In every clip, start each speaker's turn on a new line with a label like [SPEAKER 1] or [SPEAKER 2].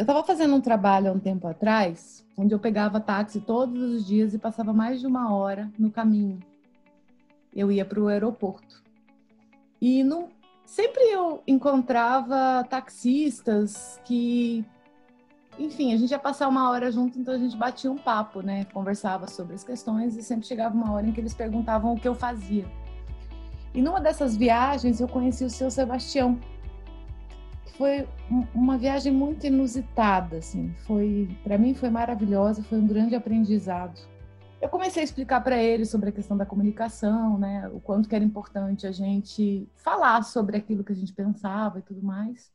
[SPEAKER 1] eu estava fazendo um trabalho há um tempo atrás, onde eu pegava táxi todos os dias e passava mais de uma hora no caminho. Eu ia para o aeroporto. E não, sempre eu encontrava taxistas que, enfim, a gente ia passar uma hora junto, então a gente batia um papo, né? Conversava sobre as questões e sempre chegava uma hora em que eles perguntavam o que eu fazia. E numa dessas viagens eu conheci o seu Sebastião. Foi uma viagem muito inusitada, assim. Foi, para mim foi maravilhosa, foi um grande aprendizado. Eu comecei a explicar para ele sobre a questão da comunicação, né, o quanto que era importante a gente falar sobre aquilo que a gente pensava e tudo mais.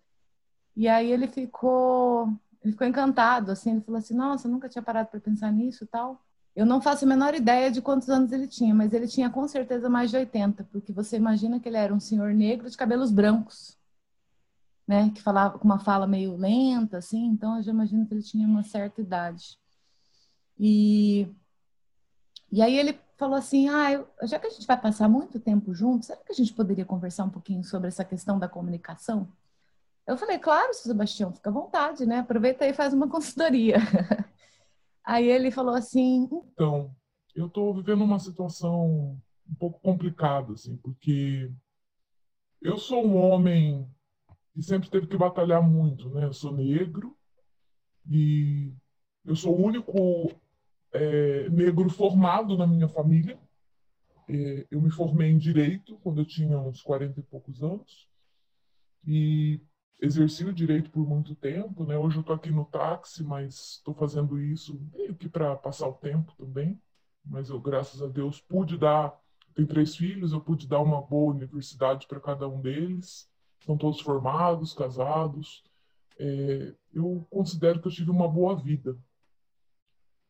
[SPEAKER 1] E aí ele ficou, ele ficou encantado, assim, ele falou assim: "Nossa, nunca tinha parado para pensar nisso, tal". Eu não faço a menor ideia de quantos anos ele tinha, mas ele tinha com certeza mais de 80, porque você imagina que ele era um senhor negro de cabelos brancos, né? Que falava com uma fala meio lenta, assim, então eu já imagino que ele tinha uma certa idade. E, e aí ele falou assim: ah, eu, já que a gente vai passar muito tempo juntos, será que a gente poderia conversar um pouquinho sobre essa questão da comunicação? Eu falei, claro, Sebastião, fica à vontade, né? Aproveita aí e faz uma consultoria. Aí ele falou assim:
[SPEAKER 2] Então, eu estou vivendo uma situação um pouco complicada, assim, porque eu sou um homem que sempre teve que batalhar muito, né? Eu sou negro e eu sou o único é, negro formado na minha família. É, eu me formei em direito quando eu tinha uns 40 e poucos anos e exerci o direito por muito tempo, né? Hoje eu estou aqui no táxi, mas estou fazendo isso meio que para passar o tempo também. Mas eu, graças a Deus, pude dar. Tenho três filhos, eu pude dar uma boa universidade para cada um deles. Estão todos formados, casados. É, eu considero que eu tive uma boa vida.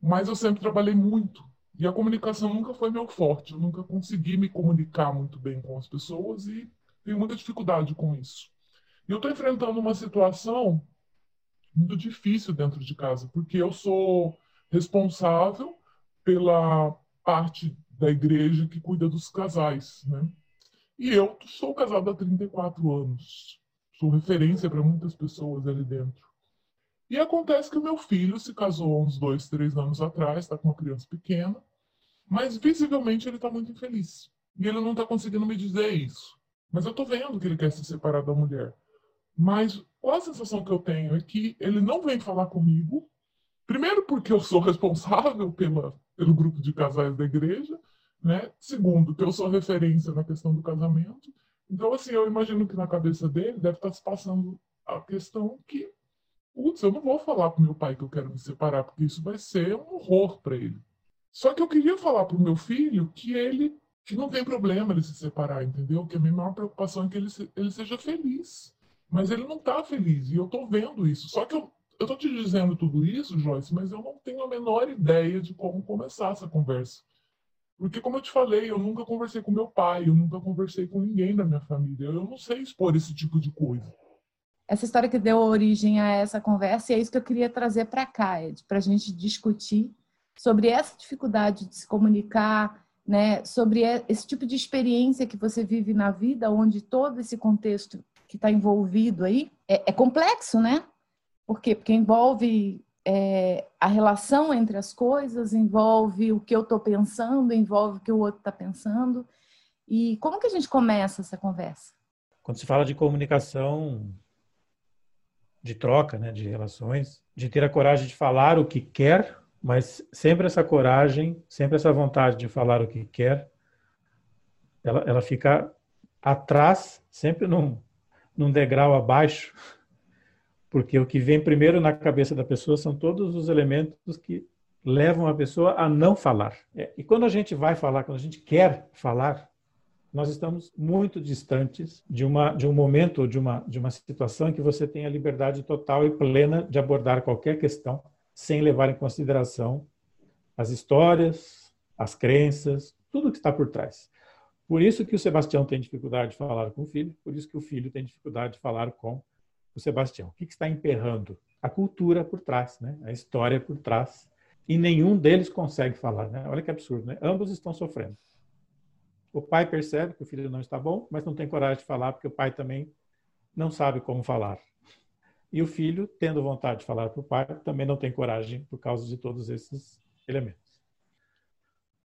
[SPEAKER 2] Mas eu sempre trabalhei muito. E a comunicação nunca foi meu forte. Eu nunca consegui me comunicar muito bem com as pessoas e tenho muita dificuldade com isso. E eu estou enfrentando uma situação muito difícil dentro de casa, porque eu sou responsável pela parte da igreja que cuida dos casais, né? E eu sou casado há 34 anos. Sou referência para muitas pessoas ali dentro. E acontece que o meu filho se casou uns dois, três anos atrás, está com uma criança pequena, mas visivelmente ele está muito infeliz. E ele não está conseguindo me dizer isso. Mas eu estou vendo que ele quer se separar da mulher. Mas a sensação que eu tenho é que ele não vem falar comigo, primeiro porque eu sou responsável pela, pelo grupo de casais da igreja, né? Segundo, eu sou referência na questão do casamento. Então, assim, eu imagino que na cabeça dele deve estar se passando a questão que, putz, eu não vou falar para meu pai que eu quero me separar, porque isso vai ser um horror para ele. Só que eu queria falar para o meu filho que ele que não tem problema ele se separar, entendeu? Que a minha maior preocupação é que ele, ele seja feliz. Mas ele não está feliz e eu estou vendo isso. Só que eu estou te dizendo tudo isso, Joyce, mas eu não tenho a menor ideia de como começar essa conversa. Porque, como eu te falei, eu nunca conversei com meu pai, eu nunca conversei com ninguém da minha família. Eu não sei expor esse tipo de coisa.
[SPEAKER 1] Essa história que deu origem a essa conversa, e é isso que eu queria trazer para cá, Ed, para a gente discutir sobre essa dificuldade de se comunicar, né, sobre esse tipo de experiência que você vive na vida, onde todo esse contexto que está envolvido aí é, é, complexo, né? Por quê? Porque envolve é, a relação entre as coisas, envolve o que eu estou pensando, envolve o que o outro está pensando. E como que a gente começa essa conversa?
[SPEAKER 3] Quando se fala de comunicação, de troca, né, de relações, de ter a coragem de falar o que quer, mas sempre essa coragem, sempre essa vontade de falar o que quer, ela, ela fica atrás, sempre num, num degrau abaixo, porque o que vem primeiro na cabeça da pessoa são todos os elementos que levam a pessoa a não falar. É, e quando a gente vai falar, quando a gente quer falar, nós estamos muito distantes de uma de um momento, de uma de uma situação em que você tem a liberdade total e plena de abordar qualquer questão sem levar em consideração as histórias, as crenças, tudo que está por trás. Por isso que o Sebastião tem dificuldade de falar com o filho, por isso que o filho tem dificuldade de falar com o Sebastião. O que, está emperrando? A cultura por trás, né? a história por trás. E nenhum deles consegue falar. Né? Olha que absurdo, né? Ambos estão sofrendo. O pai percebe que o filho não está bom, mas não tem coragem de falar porque o pai também não sabe como falar. E o filho, tendo vontade de falar para o pai, também não tem coragem por causa de todos esses elementos.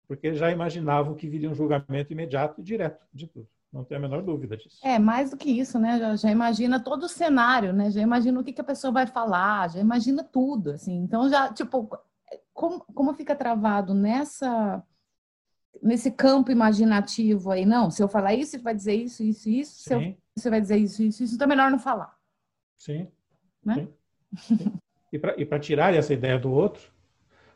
[SPEAKER 3] Porque já imaginavam que viria um julgamento imediato e direto de tudo. Não tem a menor dúvida disso.
[SPEAKER 1] É, mais do que isso, né? Já, já imagina todo o cenário, né? Já imagina o que, que, a pessoa vai falar, já imagina tudo, assim. Então, já, tipo, como, como fica travado nessa nesse campo imaginativo aí, não, se eu falar isso, você vai dizer isso, isso, isso, se eu, você vai dizer isso, isso, isso, então é melhor não falar.
[SPEAKER 3] Sim. Né? Sim. Sim. E para tirar essa ideia do outro,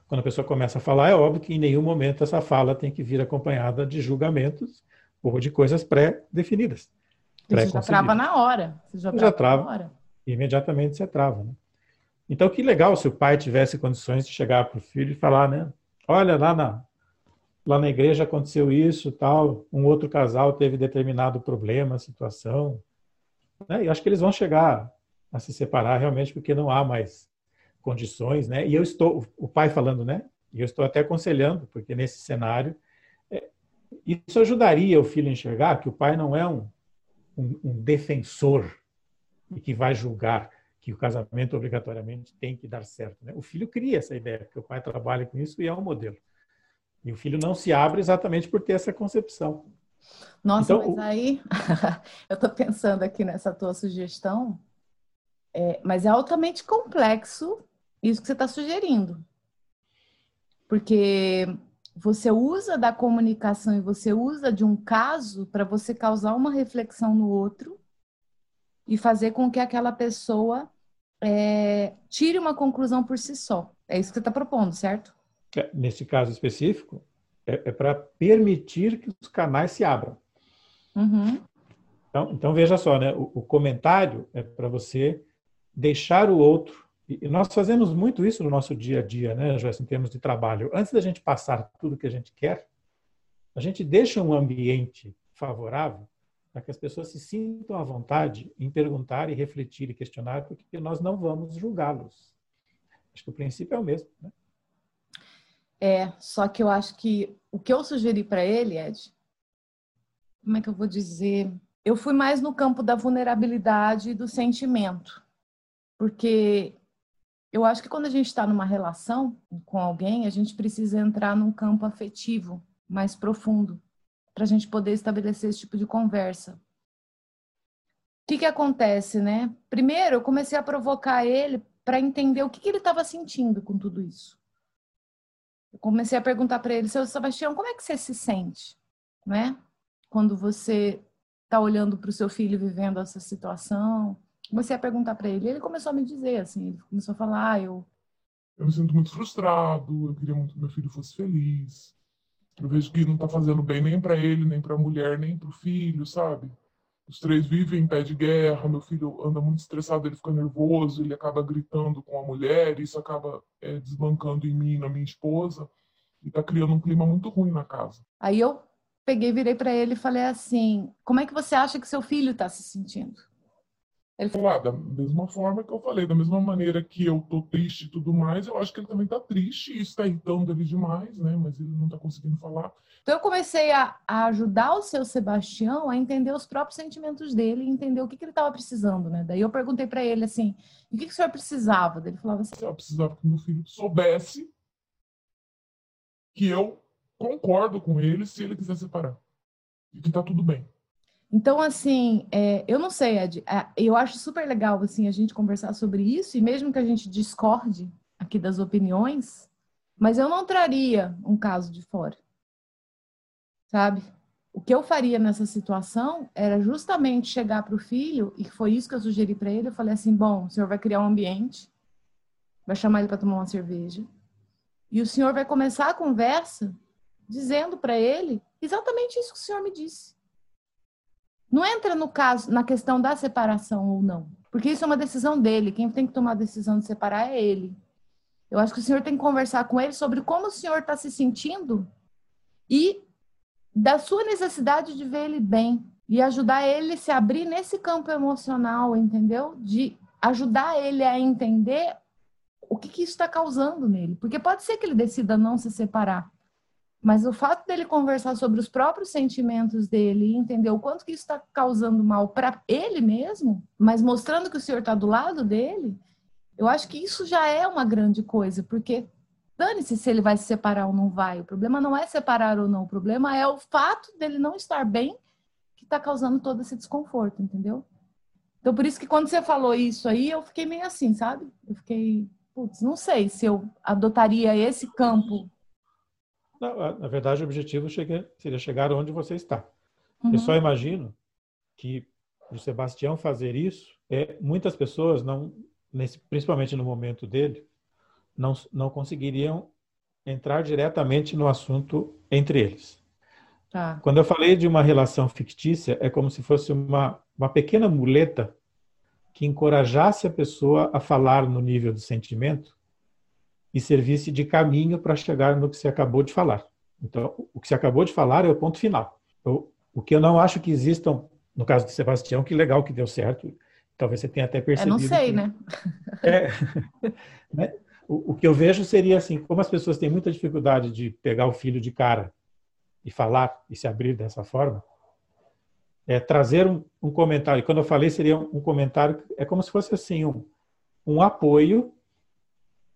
[SPEAKER 3] quando a pessoa começa a falar, é óbvio que em nenhum momento essa fala tem que vir acompanhada de julgamentos ou de coisas pré-definidas.
[SPEAKER 1] Você já trava na hora. Você já, já trava, na hora.
[SPEAKER 3] Imediatamente você trava. Né? Então, que legal se o pai tivesse condições de chegar para o filho e falar, né? Olha, lá na, lá na igreja aconteceu isso, tal, um outro casal teve determinado problema, situação. Né? E acho que eles vão chegar a se separar realmente porque não há mais condições, né? E eu estou, o pai falando, né? E eu estou até aconselhando, porque nesse cenário, isso ajudaria o filho a enxergar que o pai não é um, um, um defensor e que vai julgar que o casamento obrigatoriamente tem que dar certo. Né? O filho cria essa ideia, que o pai trabalha com isso e é um modelo. E o filho não se abre exatamente por ter essa concepção.
[SPEAKER 1] Nossa, então, mas aí eu estou pensando aqui nessa tua sugestão, é, mas é altamente complexo isso que você está sugerindo. Porque você usa da comunicação e você usa de um caso para você causar uma reflexão no outro e fazer com que aquela pessoa é, tire uma conclusão por si só. É isso que você está propondo, certo?
[SPEAKER 3] É, nesse caso específico, é, é para permitir que os canais se abram.
[SPEAKER 1] Uhum.
[SPEAKER 3] Então, então, veja só, né? O, o comentário é para você deixar o outro. E nós fazemos muito isso no nosso dia a dia, né, Joyce, em termos de trabalho. Antes da gente passar tudo que a gente quer, a gente deixa um ambiente favorável para que as pessoas se sintam à vontade em perguntar e refletir e questionar, porque nós não vamos julgá-los. Acho que o princípio é o mesmo, né?
[SPEAKER 1] É, só que eu acho que o que eu sugeri para ele, Ed, como é que eu vou dizer? Eu fui mais no campo da vulnerabilidade e do sentimento. Porque eu acho que quando a gente está numa relação com alguém, a gente precisa entrar num campo afetivo mais profundo para a gente poder estabelecer esse tipo de conversa. O que, que acontece, né? Primeiro, eu comecei a provocar ele para entender o que, que ele estava sentindo com tudo isso. Eu comecei a perguntar para ele, seu Sebastião, como é que você se sente, né? Quando você está olhando para o seu filho vivendo essa situação. Comecei a perguntar para ele, ele começou a me dizer assim, ele começou a falar, ah, eu
[SPEAKER 2] eu me sinto muito frustrado, eu queria muito que meu filho fosse feliz. Eu vejo que não está fazendo bem nem para ele, nem para a mulher, nem para o filho, sabe? Os três vivem em pé de guerra, meu filho anda muito estressado, ele fica nervoso, ele acaba gritando com a mulher, isso acaba é, desbancando em mim, na minha esposa, e está criando um clima muito ruim na casa.
[SPEAKER 1] Aí eu peguei, virei para ele e falei assim: como é que você acha que seu filho está se sentindo?
[SPEAKER 2] Ele falou, ah, da mesma forma que eu falei, da mesma maneira que eu tô triste e tudo mais, eu acho que ele também tá triste, e isso tá irritando ele demais, né? Mas ele não tá conseguindo falar.
[SPEAKER 1] Então eu comecei a, a ajudar o seu Sebastião a entender os próprios sentimentos dele entender o que, que ele estava precisando, né? Daí eu perguntei para ele assim, o que, que o senhor precisava? Ele falava assim,
[SPEAKER 2] eu precisava que meu filho soubesse que eu concordo com ele se ele quiser separar. E que tá tudo bem.
[SPEAKER 1] Então, assim, é, eu não sei, Ed, é, eu acho super legal assim a gente conversar sobre isso, e mesmo que a gente discorde aqui das opiniões, mas eu não traria um caso de fora. Sabe? O que eu faria nessa situação era justamente chegar para o filho, e foi isso que eu sugeri para ele. Eu falei assim: bom, o senhor vai criar um ambiente, vai chamar ele para tomar uma cerveja, e o senhor vai começar a conversa dizendo para ele exatamente isso que o senhor me disse. Não entra no caso, na questão da separação ou não. Porque isso é uma decisão dele. Quem tem que tomar a decisão de separar é ele. Eu acho que o senhor tem que conversar com ele sobre como o senhor está se sentindo e da sua necessidade de ver ele bem e ajudar ele a se abrir nesse campo emocional, entendeu? De ajudar ele a entender o que, que isso está causando nele. Porque pode ser que ele decida não se separar. Mas o fato dele conversar sobre os próprios sentimentos dele e entender o quanto que isso está causando mal para ele mesmo, mas mostrando que o Senhor está do lado dele, eu acho que isso já é uma grande coisa, porque dane-se se ele vai se separar ou não vai. O problema não é separar ou não, o problema é o fato dele não estar bem que está causando todo esse desconforto, entendeu? Então, por isso que quando você falou isso aí, eu fiquei meio assim, sabe? Eu fiquei, putz, não sei se eu adotaria esse campo
[SPEAKER 3] na, na verdade, o objetivo seria chegar onde você está. Uhum. Eu só imagino que o Sebastião fazer isso, é, muitas pessoas não, nesse, principalmente no momento dele, não, não conseguiriam entrar diretamente no assunto entre eles. Tá. Quando eu falei de uma relação fictícia, é como se fosse uma, uma pequena muleta que encorajasse a pessoa a falar no nível do sentimento e servisse de caminho para chegar no que você acabou de falar. Então, o que você acabou de falar é o ponto final. Eu, o que eu não acho que existam, no caso de Sebastião, que legal que deu certo, talvez você tenha até percebido.
[SPEAKER 1] Eu não sei,
[SPEAKER 3] que,
[SPEAKER 1] né?
[SPEAKER 3] É, né? O, o, que eu vejo seria assim, como as pessoas têm muita dificuldade de pegar o filho de cara e falar e se abrir dessa forma, é trazer um, um comentário. E quando eu falei, seria um, um comentário, é como se fosse assim, um, um apoio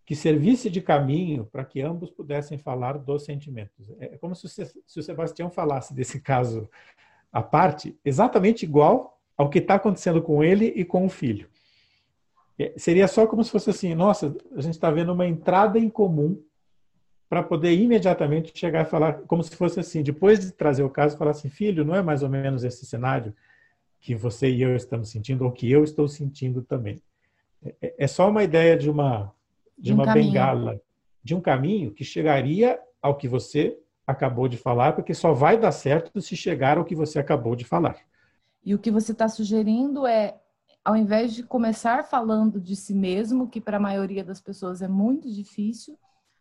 [SPEAKER 3] que servisse de caminho para que ambos pudessem falar dos sentimentos. É como se, o Sebastião falasse desse caso à parte, exatamente igual ao que está acontecendo com ele e com o filho. É, seria só como se fosse assim: nossa, a gente está vendo uma entrada em comum para poder imediatamente chegar e falar, como se fosse assim, depois de trazer o caso, falar assim: filho, não é mais ou menos esse cenário que você e eu estamos sentindo, ou que eu estou sentindo também. É, é só uma ideia de uma de, um uma caminho. bengala, de um caminho que chegaria ao que você acabou de falar, porque só vai dar certo se chegar ao que você acabou de falar.
[SPEAKER 1] E o que você está sugerindo é, ao invés de começar falando de si mesmo, que para a maioria das pessoas é muito difícil,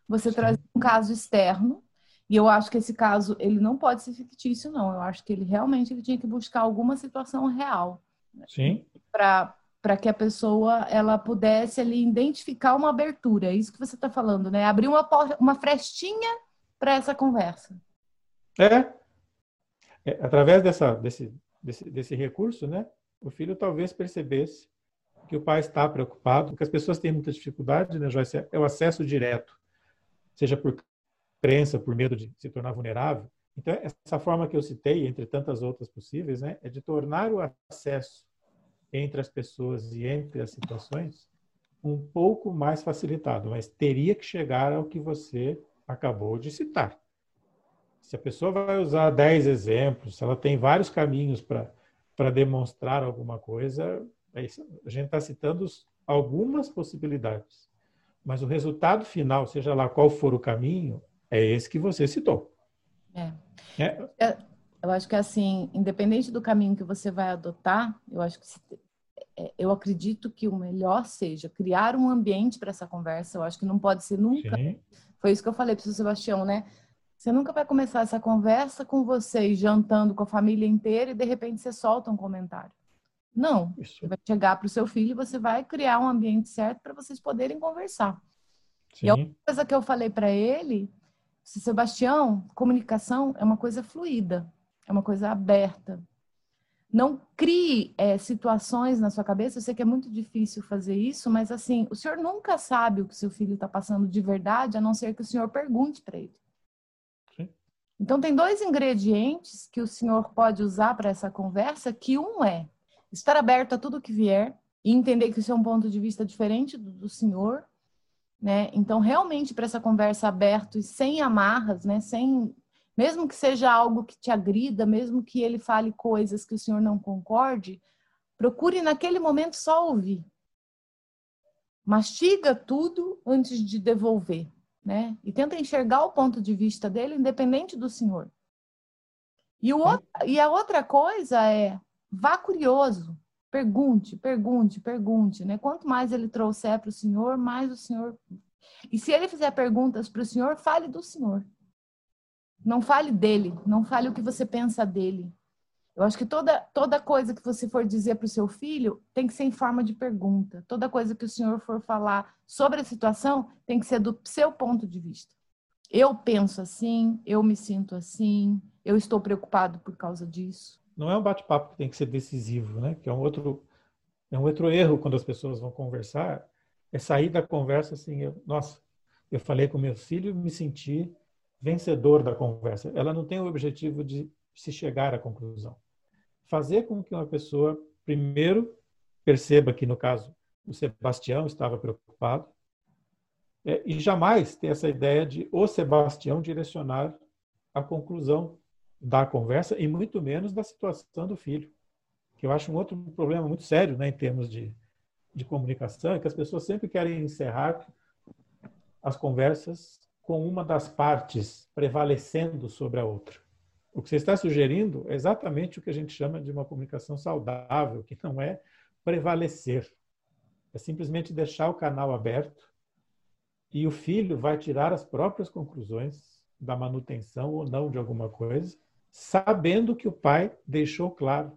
[SPEAKER 1] você Sim. traz um caso externo. E eu acho que esse caso ele não pode ser fictício, não. Eu acho que ele realmente ele tinha que buscar alguma situação real.
[SPEAKER 3] Sim.
[SPEAKER 1] Para para que a pessoa ela pudesse ali identificar uma abertura. É isso que você está falando, né? Abrir uma, uma frestinha para essa conversa.
[SPEAKER 3] É. é. Através dessa, desse, desse, desse recurso, né? O filho talvez percebesse que o pai está preocupado, porque as pessoas têm muita dificuldade, né, Joyce? É o acesso direto, seja por crença, por medo de se tornar vulnerável. Então, essa forma que eu citei, entre tantas outras possíveis, né, é de tornar o acesso entre as pessoas e entre as situações um pouco mais facilitado, mas teria que chegar ao que você acabou de citar. Se a pessoa vai usar 10 exemplos, se ela tem vários caminhos para demonstrar alguma coisa, é a gente está citando algumas possibilidades. Mas o resultado final, seja lá qual for o caminho, é esse que você citou.
[SPEAKER 1] É. é. Eu acho que assim, independente do caminho que você vai adotar, eu acho que é, eu acredito que o melhor seja criar um ambiente para essa conversa. Eu acho que não pode ser nunca. Sim. Foi isso que eu falei para o Sebastião, né? Você nunca vai começar essa conversa com vocês jantando com a família inteira e de repente você solta um comentário. Não. Isso. Você vai chegar para o seu filho e você vai criar um ambiente certo para vocês poderem conversar. Sim. E a outra coisa que eu falei para ele, Sebastião, comunicação é uma coisa fluida, é uma coisa aberta. Não crie é, situações na sua cabeça. Eu sei que é muito difícil fazer isso, mas assim, o senhor nunca sabe o que seu filho está passando de verdade, a não ser que o senhor pergunte para ele. Sim. Então, tem dois ingredientes que o senhor pode usar para essa conversa, que um é estar aberto a tudo que vier e entender que isso é um ponto de vista diferente do, do senhor, né? Então, realmente, para essa conversa aberta e sem amarras, né? Sem mesmo que seja algo que te agrida, mesmo que ele fale coisas que o senhor não concorde, procure naquele momento só ouvir. Mastiga tudo antes de devolver, né? E tenta enxergar o ponto de vista dele, independente do senhor. E, o outro, e a outra coisa é vá curioso, pergunte, pergunte, pergunte, né? Quanto mais ele trouxer para o senhor, mais o senhor. E se ele fizer perguntas para o senhor, fale do senhor. Não fale dele, não fale o que você pensa dele. Eu acho que toda, toda coisa que você for dizer para o seu filho tem que ser em forma de pergunta. Toda coisa que o senhor for falar sobre a situação tem que ser do seu ponto de vista. eu penso assim, eu me sinto assim, eu estou preocupado por causa disso.
[SPEAKER 3] Não é um bate-papo que tem que ser decisivo, né? Que é um outro é um outro erro quando as pessoas vão conversar, é sair da conversa assim, eu, nossa, eu falei com meu filho e me senti vencedor da conversa. Ela não tem o objetivo de se chegar à conclusão. Fazer com que uma pessoa, primeiro, perceba que, no caso, o Sebastião estava preocupado, é, e jamais ter essa ideia de o Sebastião direcionar a conclusão da conversa e muito menos da situação do filho, que eu acho um outro problema muito sério né, em termos de, de comunicação, é que as pessoas sempre querem encerrar as conversas com uma das partes prevalecendo sobre a outra. O que você está sugerindo é exatamente o que a gente chama de uma comunicação saudável, que não é prevalecer. É simplesmente deixar o canal aberto e o filho vai tirar as próprias conclusões da manutenção ou não de alguma coisa, sabendo que o pai deixou claro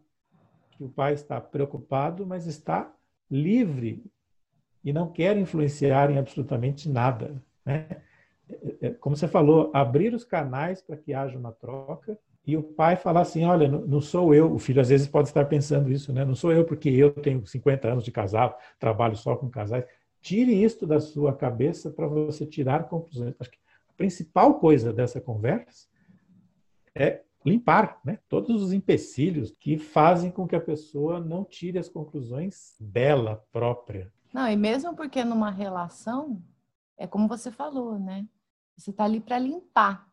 [SPEAKER 3] que o pai está preocupado, mas está livre e não quer influenciar em absolutamente nada. Né? É, é, como você falou, abrir os canais para que haja uma troca e o pai falar assim, olha, não sou eu, o filho às vezes pode estar pensando isso, né? Não sou eu porque eu tenho 50 anos de casado, trabalho só com casais. Tire isso da sua cabeça para você tirar conclusões. Acho que a principal coisa dessa conversa é limpar né? todos os empecilhos que fazem com que a pessoa não tire as conclusões dela própria.
[SPEAKER 1] Não, e mesmo porque numa relação, é como você falou, né? Você está ali para limpar,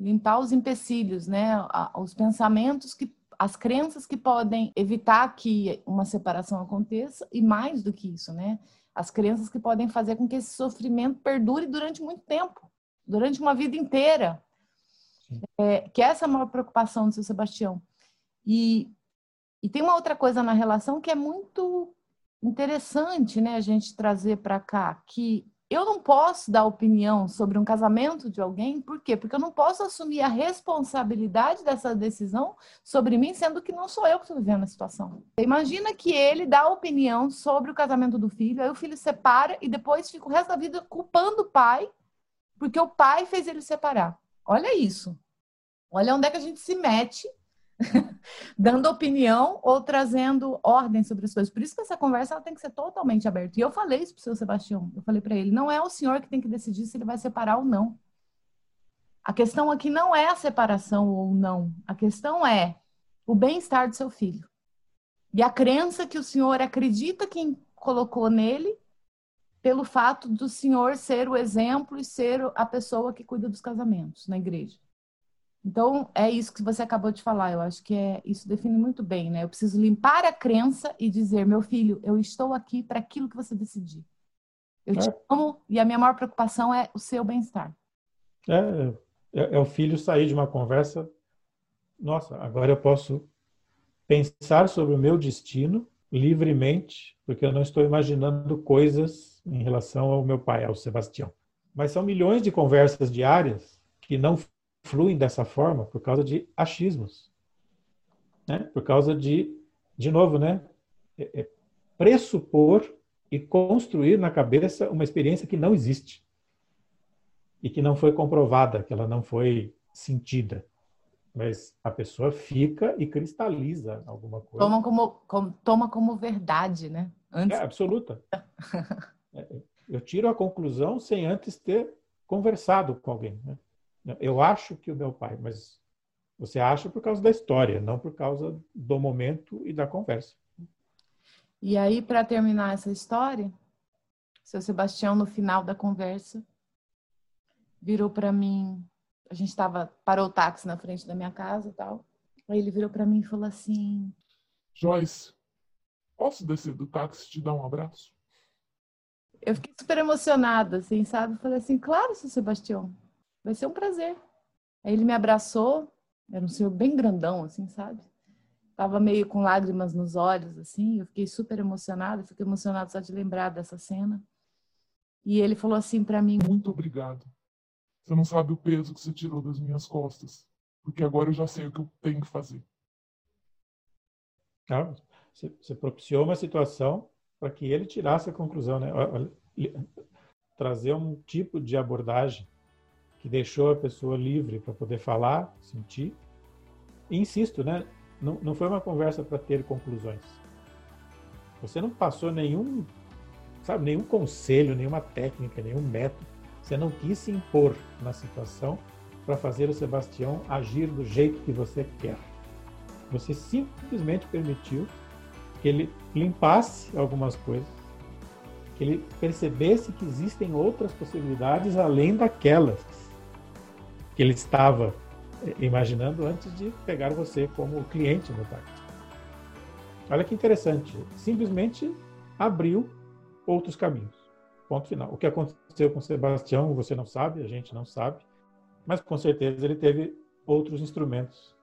[SPEAKER 1] limpar os empecilhos, né? Os pensamentos que as crenças que podem evitar que uma separação aconteça e mais do que isso, né? As crenças que podem fazer com que esse sofrimento perdure durante muito tempo, durante uma vida inteira. É, que essa é a maior preocupação do seu Sebastião. E, e tem uma outra coisa na relação que é muito interessante, né, a gente trazer para cá, que eu não posso dar opinião sobre um casamento de alguém, por quê? Porque eu não posso assumir a responsabilidade dessa decisão sobre mim, sendo que não sou eu que estou vivendo a situação. Imagina que ele dá opinião sobre o casamento do filho, aí o filho separa e depois fica o resto da vida culpando o pai, porque o pai fez ele separar. Olha isso. Olha onde é que a gente se mete dando opinião ou trazendo ordem sobre as coisas. Por isso que essa conversa ela tem que ser totalmente aberta. E eu falei isso para o seu Sebastião. Eu falei para ele: não é o senhor que tem que decidir se ele vai separar ou não. A questão aqui não é a separação ou não. A questão é o bem-estar do seu filho. E a crença que o senhor acredita que colocou nele pelo fato do senhor ser o exemplo e ser a pessoa que cuida dos casamentos na igreja. Então, é isso que você acabou de falar. Eu acho que é, isso define muito bem, né? Eu preciso limpar a crença e dizer, meu filho, eu estou aqui para aquilo que você decidir. Eu é. te amo e a minha maior preocupação é o seu bem-estar.
[SPEAKER 3] É, é, é o filho sair de uma conversa. Nossa, agora eu posso pensar sobre o meu destino livremente, porque eu não estou imaginando coisas em relação ao meu pai, ao Sebastião. Mas são milhões de conversas diárias que não fluem dessa forma por causa de achismos, né? Por causa de, de novo, né? É, é pressupor e construir na cabeça uma experiência que não existe e que não foi comprovada, que ela não foi sentida. Mas a pessoa fica e cristaliza alguma coisa.
[SPEAKER 1] Toma como, como toma como verdade, né?
[SPEAKER 3] Antes... É absoluta. É, eu tiro a conclusão sem antes ter conversado com alguém. Né? Eu acho que o meu pai, mas você acha por causa da história, não por causa do momento e da conversa.
[SPEAKER 1] E aí, para terminar essa história, seu Sebastião, no final da conversa, virou para mim. A gente estava parou o táxi na frente da minha casa e tal. Aí ele virou para mim e falou assim:
[SPEAKER 2] Joyce, posso descer do táxi e te dar um abraço?
[SPEAKER 1] Eu fiquei super emocionada, assim, sabe? Falei assim: Claro, seu Sebastião vai ser um prazer. Aí ele me abraçou, era um senhor bem grandão, assim, sabe? Tava meio com lágrimas nos olhos, assim, eu fiquei super emocionada, fiquei emocionada só de lembrar dessa cena. E ele falou assim para mim:
[SPEAKER 2] Muito obrigado. Você não sabe o peso que você tirou das minhas costas, porque agora eu já sei o que eu tenho que fazer.
[SPEAKER 3] Ah, você propiciou uma situação para que ele tirasse a conclusão, né? Trazer um tipo de abordagem que deixou a pessoa livre para poder falar, sentir. E insisto, né? Não, não foi uma conversa para ter conclusões. Você não passou nenhum, sabe, nenhum conselho, nenhuma técnica, nenhum método. Você não quis se impor na situação para fazer o Sebastião agir do jeito que você quer. Você simplesmente permitiu que ele limpasse algumas coisas, que ele percebesse que existem outras possibilidades além daquelas que ele estava eh, imaginando antes de pegar você como cliente no táxi. Olha que interessante, simplesmente abriu outros caminhos. Ponto final. O que aconteceu com Sebastião, você não sabe, a gente não sabe, mas com certeza ele teve outros instrumentos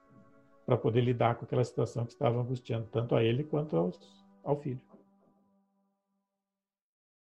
[SPEAKER 3] para poder lidar com aquela situação que estava angustiando tanto a ele quanto aos, ao filho.